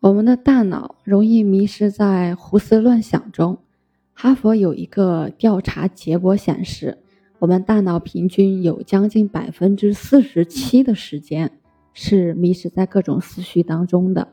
我们的大脑容易迷失在胡思乱想中。哈佛有一个调查结果显示，我们大脑平均有将近百分之四十七的时间是迷失在各种思绪当中的。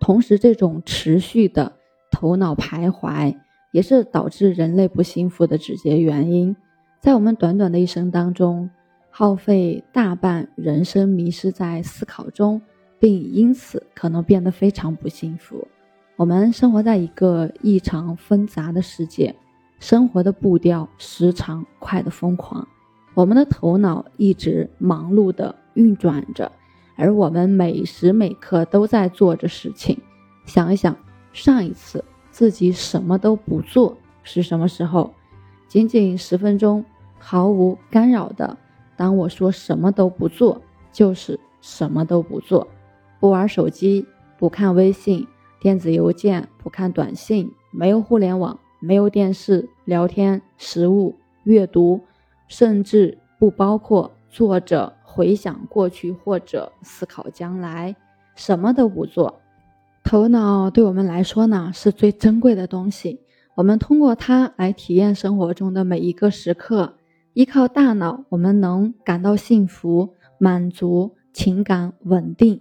同时，这种持续的头脑徘徊也是导致人类不幸福的直接原因。在我们短短的一生当中，耗费大半人生迷失在思考中。并因此可能变得非常不幸福。我们生活在一个异常纷杂的世界，生活的步调时常快得疯狂，我们的头脑一直忙碌地运转着，而我们每时每刻都在做着事情。想一想，上一次自己什么都不做是什么时候？仅仅十分钟，毫无干扰的。当我说什么都不做，就是什么都不做。不玩手机，不看微信、电子邮件，不看短信，没有互联网，没有电视、聊天、食物、阅读，甚至不包括坐着回想过去或者思考将来，什么都不做。头脑对我们来说呢，是最珍贵的东西。我们通过它来体验生活中的每一个时刻。依靠大脑，我们能感到幸福、满足、情感稳定。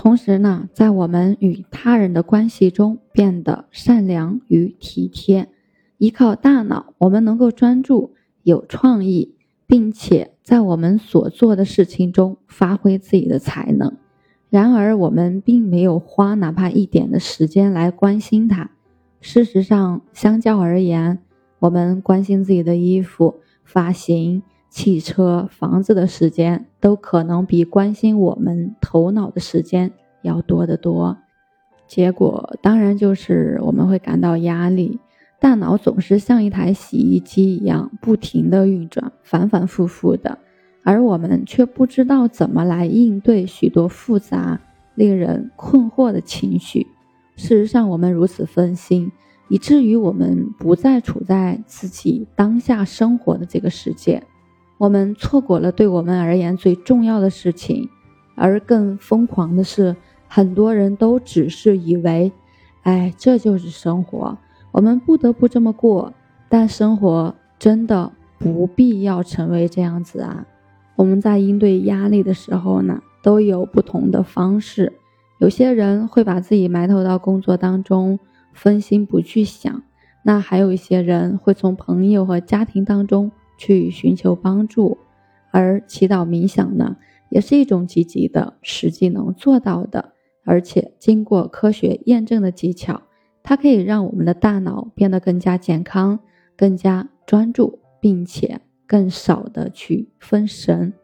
同时呢，在我们与他人的关系中变得善良与体贴。依靠大脑，我们能够专注、有创意，并且在我们所做的事情中发挥自己的才能。然而，我们并没有花哪怕一点的时间来关心它。事实上，相较而言，我们关心自己的衣服、发型。汽车、房子的时间都可能比关心我们头脑的时间要多得多，结果当然就是我们会感到压力。大脑总是像一台洗衣机一样不停地运转，反反复复的，而我们却不知道怎么来应对许多复杂、令人困惑的情绪。事实上，我们如此分心，以至于我们不再处在自己当下生活的这个世界。我们错过了对我们而言最重要的事情，而更疯狂的是，很多人都只是以为，哎，这就是生活，我们不得不这么过。但生活真的不必要成为这样子啊！我们在应对压力的时候呢，都有不同的方式。有些人会把自己埋头到工作当中，分心不去想；那还有一些人会从朋友和家庭当中。去寻求帮助，而祈祷冥想呢，也是一种积极的、实际能做到的，而且经过科学验证的技巧。它可以让我们的大脑变得更加健康、更加专注，并且更少的去分神。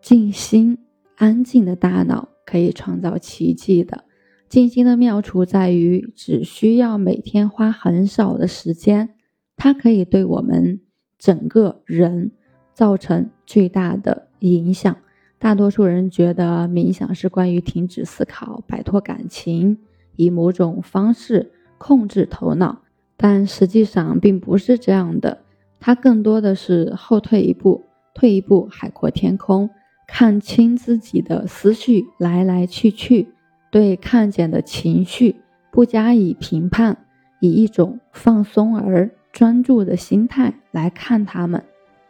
静心、安静的大脑可以创造奇迹的。静心的妙处在于，只需要每天花很少的时间，它可以对我们。整个人造成巨大的影响。大多数人觉得冥想是关于停止思考、摆脱感情，以某种方式控制头脑，但实际上并不是这样的。它更多的是后退一步，退一步海阔天空，看清自己的思绪来来去去，对看见的情绪不加以评判，以一种放松而。专注的心态来看他们，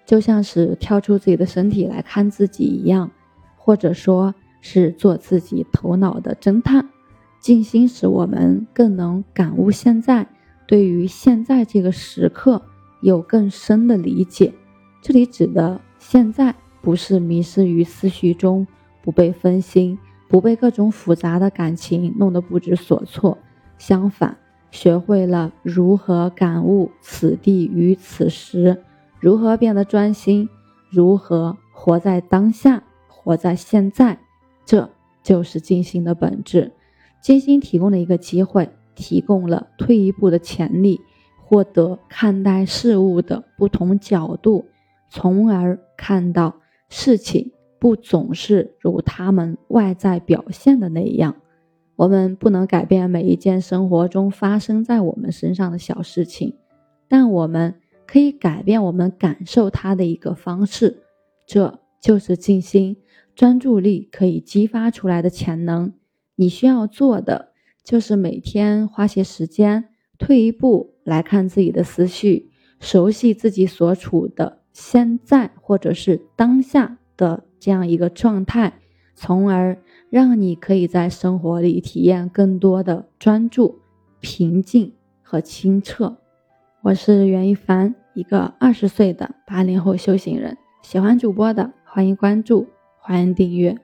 就像是跳出自己的身体来看自己一样，或者说是做自己头脑的侦探。静心使我们更能感悟现在，对于现在这个时刻有更深的理解。这里指的现在，不是迷失于思绪中，不被分心，不被各种复杂的感情弄得不知所措。相反。学会了如何感悟此地与此时，如何变得专心，如何活在当下，活在现在，这就是静心的本质。静心提供了一个机会，提供了退一步的潜力，获得看待事物的不同角度，从而看到事情不总是如他们外在表现的那样。我们不能改变每一件生活中发生在我们身上的小事情，但我们可以改变我们感受它的一个方式，这就是静心专注力可以激发出来的潜能。你需要做的就是每天花些时间，退一步来看自己的思绪，熟悉自己所处的现在或者是当下的这样一个状态，从而让你可以在生活里体验更多的专注、平静和清澈。我是袁一凡，一个二十岁的八零后修行人。喜欢主播的，欢迎关注，欢迎订阅。